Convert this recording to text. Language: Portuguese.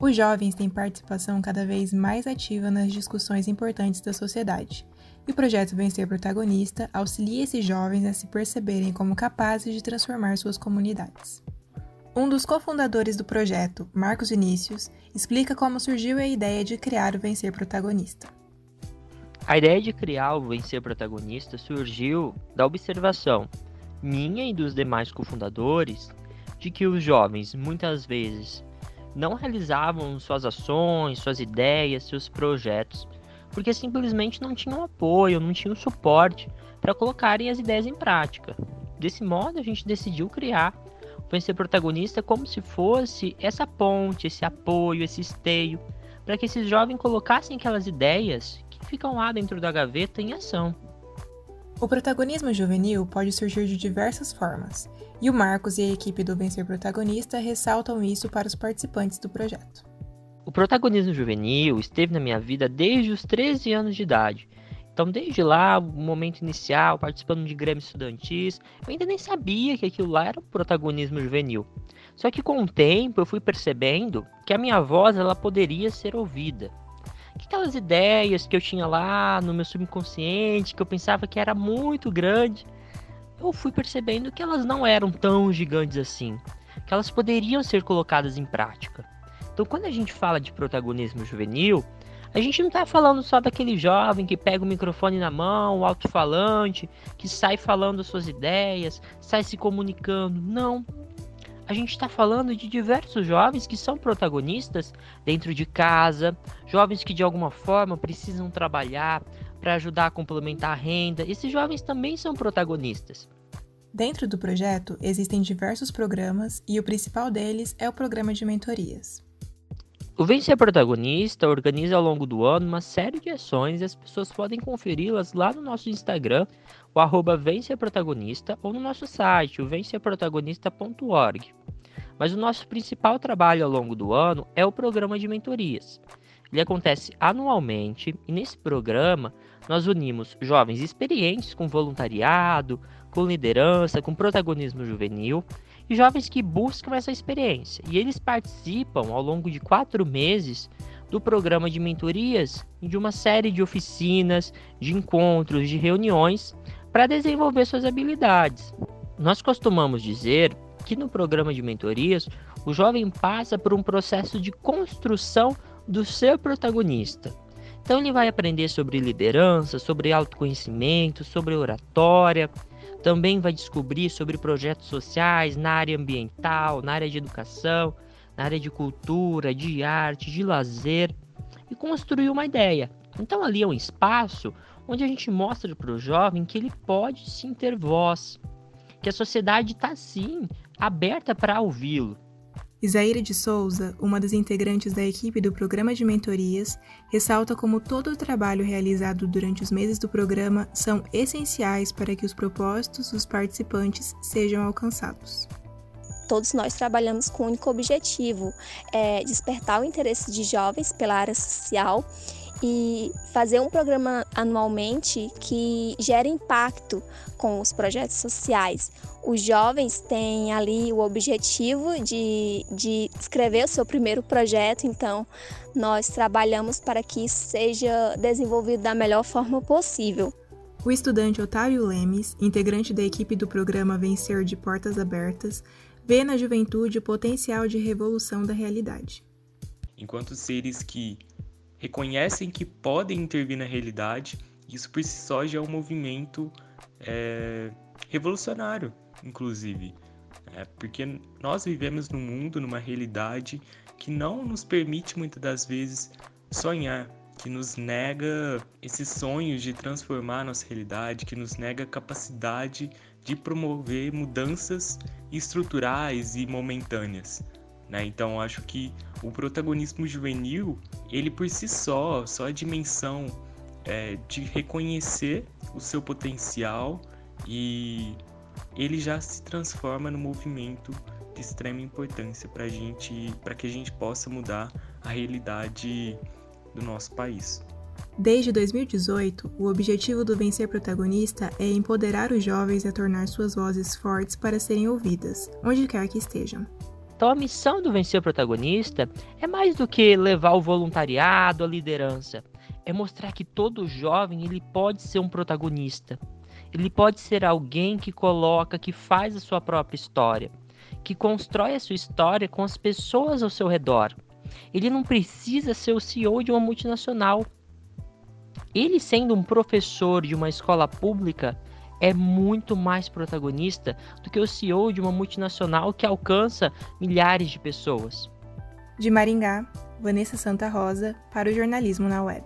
Os jovens têm participação cada vez mais ativa nas discussões importantes da sociedade, e o projeto Vencer Protagonista auxilia esses jovens a se perceberem como capazes de transformar suas comunidades. Um dos cofundadores do projeto, Marcos Vinícius, explica como surgiu a ideia de criar o Vencer Protagonista. A ideia de criar o Vencer Protagonista surgiu da observação minha e dos demais cofundadores de que os jovens muitas vezes não realizavam suas ações, suas ideias, seus projetos, porque simplesmente não tinham apoio, não tinham suporte para colocarem as ideias em prática. Desse modo, a gente decidiu criar o Vencer Protagonista como se fosse essa ponte, esse apoio, esse esteio, para que esses jovens colocassem aquelas ideias que ficam lá dentro da gaveta em ação. O protagonismo juvenil pode surgir de diversas formas, e o Marcos e a equipe do Vencer Protagonista ressaltam isso para os participantes do projeto. O protagonismo juvenil esteve na minha vida desde os 13 anos de idade. Então, desde lá, o momento inicial, participando de grêmios estudantis, eu ainda nem sabia que aquilo lá era o protagonismo juvenil. Só que com o tempo eu fui percebendo que a minha voz ela poderia ser ouvida aquelas ideias que eu tinha lá no meu subconsciente, que eu pensava que era muito grande, eu fui percebendo que elas não eram tão gigantes assim, que elas poderiam ser colocadas em prática. Então, quando a gente fala de protagonismo juvenil, a gente não está falando só daquele jovem que pega o microfone na mão, o alto-falante, que sai falando suas ideias, sai se comunicando. Não a gente está falando de diversos jovens que são protagonistas dentro de casa, jovens que de alguma forma precisam trabalhar para ajudar a complementar a renda. Esses jovens também são protagonistas. Dentro do projeto existem diversos programas e o principal deles é o programa de mentorias. O Vencer Protagonista organiza ao longo do ano uma série de ações e as pessoas podem conferi-las lá no nosso Instagram, o arroba Vencerprotagonista, ou no nosso site, o vencerprotagonista.org. Mas o nosso principal trabalho ao longo do ano é o programa de mentorias. Ele acontece anualmente e nesse programa nós unimos jovens experientes com voluntariado, com liderança, com protagonismo juvenil e jovens que buscam essa experiência. E eles participam ao longo de quatro meses do programa de mentorias e de uma série de oficinas, de encontros, de reuniões para desenvolver suas habilidades. Nós costumamos dizer que no programa de mentorias o jovem passa por um processo de construção do seu protagonista. Então ele vai aprender sobre liderança, sobre autoconhecimento, sobre oratória, também vai descobrir sobre projetos sociais na área ambiental, na área de educação, na área de cultura, de arte, de lazer e construir uma ideia. Então ali é um espaço onde a gente mostra para o jovem que ele pode sim ter voz, que a sociedade está sim aberta para ouvi-lo. Isaíra de Souza, uma das integrantes da equipe do programa de mentorias, ressalta como todo o trabalho realizado durante os meses do programa são essenciais para que os propósitos dos participantes sejam alcançados. Todos nós trabalhamos com o um único objetivo, é despertar o interesse de jovens pela área social e fazer um programa anualmente que gere impacto com os projetos sociais. Os jovens têm ali o objetivo de, de escrever o seu primeiro projeto, então nós trabalhamos para que isso seja desenvolvido da melhor forma possível. O estudante Otávio Lemes, integrante da equipe do programa Vencer de Portas Abertas, vê na juventude o potencial de revolução da realidade. Enquanto seres que reconhecem que podem intervir na realidade. Isso por si só já é um movimento é, revolucionário, inclusive. É, porque nós vivemos num mundo, numa realidade que não nos permite muitas das vezes sonhar, que nos nega esses sonhos de transformar a nossa realidade, que nos nega a capacidade de promover mudanças estruturais e momentâneas. Né? Então acho que o protagonismo juvenil, ele por si só, só a dimensão é, de reconhecer o seu potencial e ele já se transforma no movimento de extrema importância para gente, para que a gente possa mudar a realidade do nosso país. Desde 2018, o objetivo do Vencer Protagonista é empoderar os jovens a tornar suas vozes fortes para serem ouvidas, onde quer que estejam. Então a missão do Vencer Protagonista é mais do que levar o voluntariado, a liderança. É mostrar que todo jovem ele pode ser um protagonista. Ele pode ser alguém que coloca, que faz a sua própria história, que constrói a sua história com as pessoas ao seu redor. Ele não precisa ser o CEO de uma multinacional. Ele sendo um professor de uma escola pública, é muito mais protagonista do que o CEO de uma multinacional que alcança milhares de pessoas. De Maringá, Vanessa Santa Rosa para o jornalismo na web.